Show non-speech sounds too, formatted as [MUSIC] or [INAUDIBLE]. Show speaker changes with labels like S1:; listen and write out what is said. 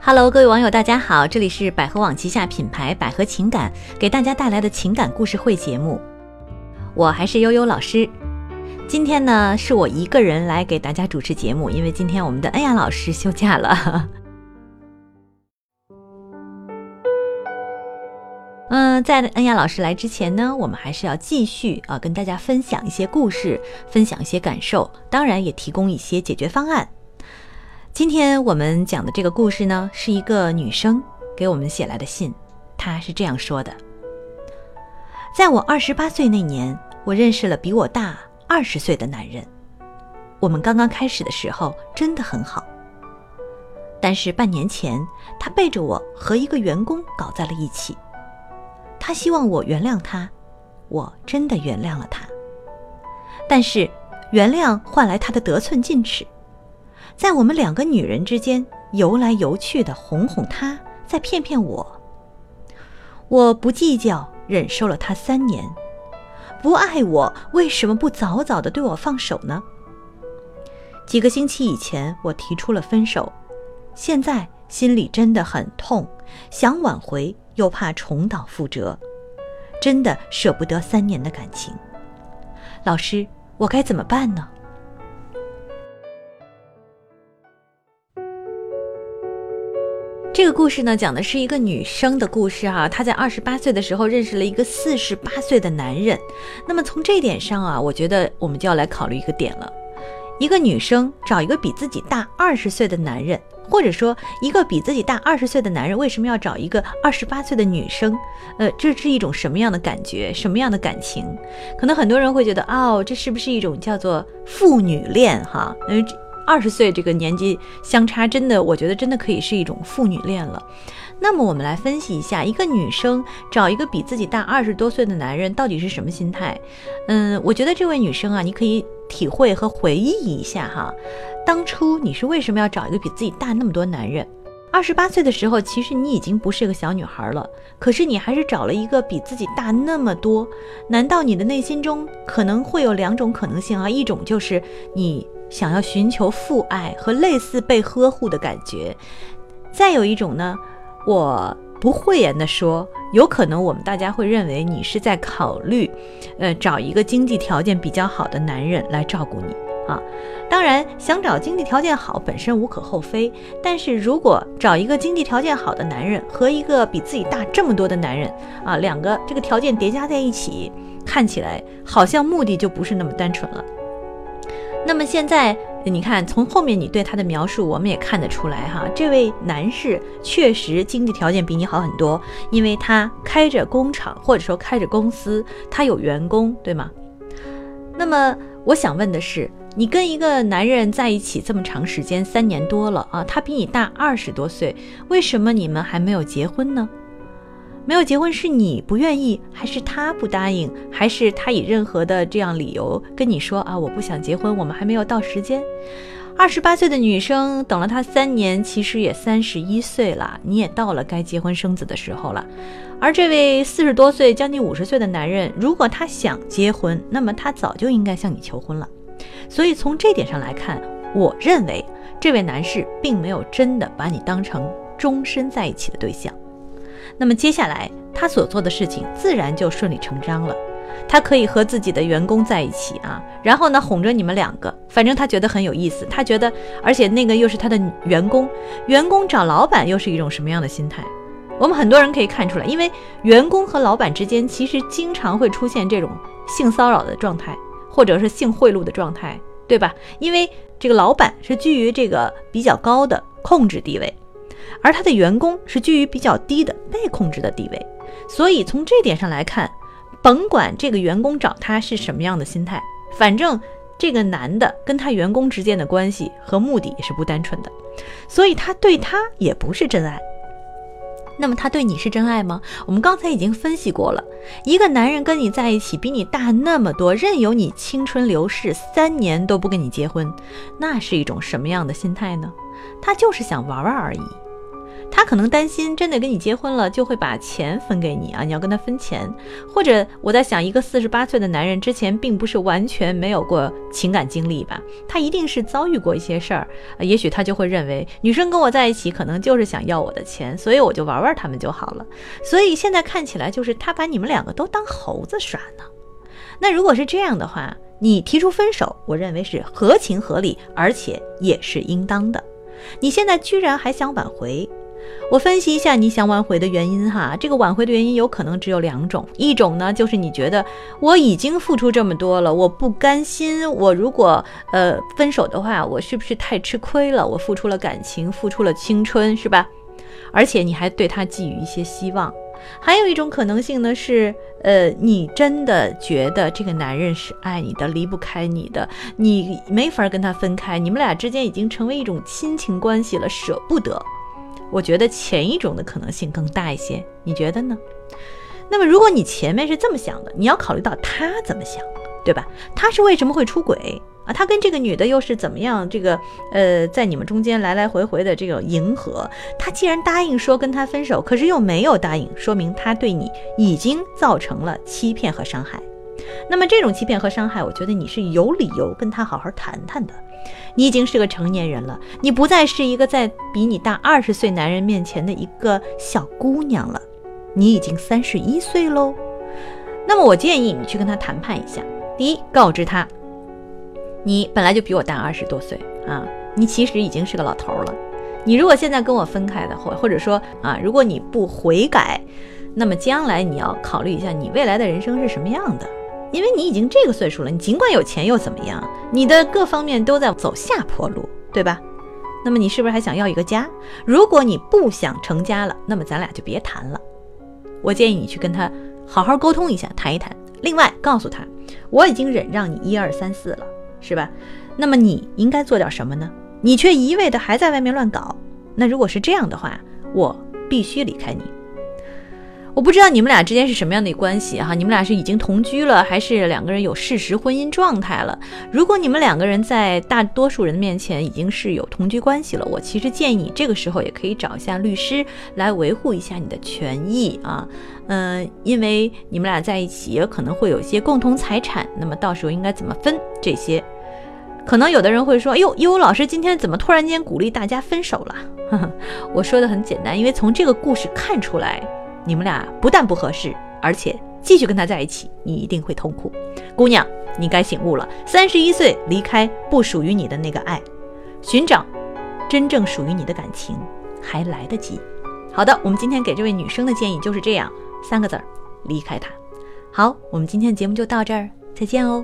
S1: Hello，各位网友，大家好，这里是百合网旗下品牌百合情感给大家带来的情感故事会节目，我还是悠悠老师。今天呢，是我一个人来给大家主持节目，因为今天我们的恩雅老师休假了。[LAUGHS] 嗯，在恩雅老师来之前呢，我们还是要继续啊，跟大家分享一些故事，分享一些感受，当然也提供一些解决方案。今天我们讲的这个故事呢，是一个女生给我们写来的信。她是这样说的：在我二十八岁那年，我认识了比我大二十岁的男人。我们刚刚开始的时候真的很好，但是半年前，他背着我和一个员工搞在了一起。他希望我原谅他，我真的原谅了他。但是，原谅换来他的得寸进尺。在我们两个女人之间游来游去的哄哄他，再骗骗我。我不计较，忍受了他三年。不爱我，为什么不早早的对我放手呢？几个星期以前，我提出了分手，现在心里真的很痛，想挽回又怕重蹈覆辙，真的舍不得三年的感情。老师，我该怎么办呢？这个故事呢，讲的是一个女生的故事哈。她在二十八岁的时候认识了一个四十八岁的男人。那么从这一点上啊，我觉得我们就要来考虑一个点了：一个女生找一个比自己大二十岁的男人，或者说一个比自己大二十岁的男人，为什么要找一个二十八岁的女生？呃，这是一种什么样的感觉？什么样的感情？可能很多人会觉得，哦，这是不是一种叫做父女恋？哈，嗯。二十岁这个年纪相差，真的，我觉得真的可以是一种父女恋了。那么我们来分析一下，一个女生找一个比自己大二十多岁的男人，到底是什么心态？嗯，我觉得这位女生啊，你可以体会和回忆一下哈，当初你是为什么要找一个比自己大那么多男人？二十八岁的时候，其实你已经不是个小女孩了，可是你还是找了一个比自己大那么多。难道你的内心中可能会有两种可能性啊？一种就是你。想要寻求父爱和类似被呵护的感觉，再有一种呢，我不讳言的说，有可能我们大家会认为你是在考虑，呃，找一个经济条件比较好的男人来照顾你啊。当然，想找经济条件好本身无可厚非，但是如果找一个经济条件好的男人和一个比自己大这么多的男人啊，两个这个条件叠加在一起，看起来好像目的就不是那么单纯了。那么现在，你看从后面你对他的描述，我们也看得出来哈，这位男士确实经济条件比你好很多，因为他开着工厂或者说开着公司，他有员工，对吗？那么我想问的是，你跟一个男人在一起这么长时间，三年多了啊，他比你大二十多岁，为什么你们还没有结婚呢？没有结婚是你不愿意，还是他不答应，还是他以任何的这样理由跟你说啊？我不想结婚，我们还没有到时间。二十八岁的女生等了他三年，其实也三十一岁了，你也到了该结婚生子的时候了。而这位四十多岁、将近五十岁的男人，如果他想结婚，那么他早就应该向你求婚了。所以从这点上来看，我认为这位男士并没有真的把你当成终身在一起的对象。那么接下来他所做的事情自然就顺理成章了，他可以和自己的员工在一起啊，然后呢哄着你们两个，反正他觉得很有意思，他觉得，而且那个又是他的员工，员工找老板又是一种什么样的心态？我们很多人可以看出来，因为员工和老板之间其实经常会出现这种性骚扰的状态，或者是性贿赂的状态，对吧？因为这个老板是居于这个比较高的控制地位。而他的员工是居于比较低的被控制的地位，所以从这点上来看，甭管这个员工找他是什么样的心态，反正这个男的跟他员工之间的关系和目的也是不单纯的，所以他对他也不是真爱。那么他对你是真爱吗？我们刚才已经分析过了，一个男人跟你在一起，比你大那么多，任由你青春流逝，三年都不跟你结婚，那是一种什么样的心态呢？他就是想玩玩而已。他可能担心真的跟你结婚了，就会把钱分给你啊，你要跟他分钱。或者我在想，一个四十八岁的男人之前并不是完全没有过情感经历吧？他一定是遭遇过一些事儿，也许他就会认为女生跟我在一起，可能就是想要我的钱，所以我就玩玩他们就好了。所以现在看起来就是他把你们两个都当猴子耍呢。那如果是这样的话，你提出分手，我认为是合情合理，而且也是应当的。你现在居然还想挽回？我分析一下你想挽回的原因哈，这个挽回的原因有可能只有两种，一种呢就是你觉得我已经付出这么多了，我不甘心，我如果呃分手的话，我是不是太吃亏了？我付出了感情，付出了青春，是吧？而且你还对他寄予一些希望。还有一种可能性呢是，呃，你真的觉得这个男人是爱你的，离不开你的，你没法跟他分开，你们俩之间已经成为一种亲情关系了，舍不得。我觉得前一种的可能性更大一些，你觉得呢？那么如果你前面是这么想的，你要考虑到他怎么想，对吧？他是为什么会出轨啊？他跟这个女的又是怎么样？这个呃，在你们中间来来回回的这种迎合，他既然答应说跟他分手，可是又没有答应，说明他对你已经造成了欺骗和伤害。那么这种欺骗和伤害，我觉得你是有理由跟他好好谈谈的。你已经是个成年人了，你不再是一个在比你大二十岁男人面前的一个小姑娘了，你已经三十一岁喽。那么我建议你去跟他谈判一下。第一，告知他，你本来就比我大二十多岁啊，你其实已经是个老头了。你如果现在跟我分开的，或或者说啊，如果你不悔改，那么将来你要考虑一下，你未来的人生是什么样的。因为你已经这个岁数了，你尽管有钱又怎么样？你的各方面都在走下坡路，对吧？那么你是不是还想要一个家？如果你不想成家了，那么咱俩就别谈了。我建议你去跟他好好沟通一下，谈一谈。另外，告诉他我已经忍让你一二三四了，是吧？那么你应该做点什么呢？你却一味的还在外面乱搞。那如果是这样的话，我必须离开你。我不知道你们俩之间是什么样的关系哈？你们俩是已经同居了，还是两个人有事实婚姻状态了？如果你们两个人在大多数人面前已经是有同居关系了，我其实建议你这个时候也可以找一下律师来维护一下你的权益啊。嗯，因为你们俩在一起也可能会有一些共同财产，那么到时候应该怎么分这些？可能有的人会说：“哎呦，悠悠老师今天怎么突然间鼓励大家分手了？” [LAUGHS] 我说的很简单，因为从这个故事看出来。你们俩不但不合适，而且继续跟他在一起，你一定会痛苦。姑娘，你该醒悟了。三十一岁离开不属于你的那个爱，寻找真正属于你的感情还来得及。好的，我们今天给这位女生的建议就是这样，三个字儿：离开他。好，我们今天的节目就到这儿，再见哦。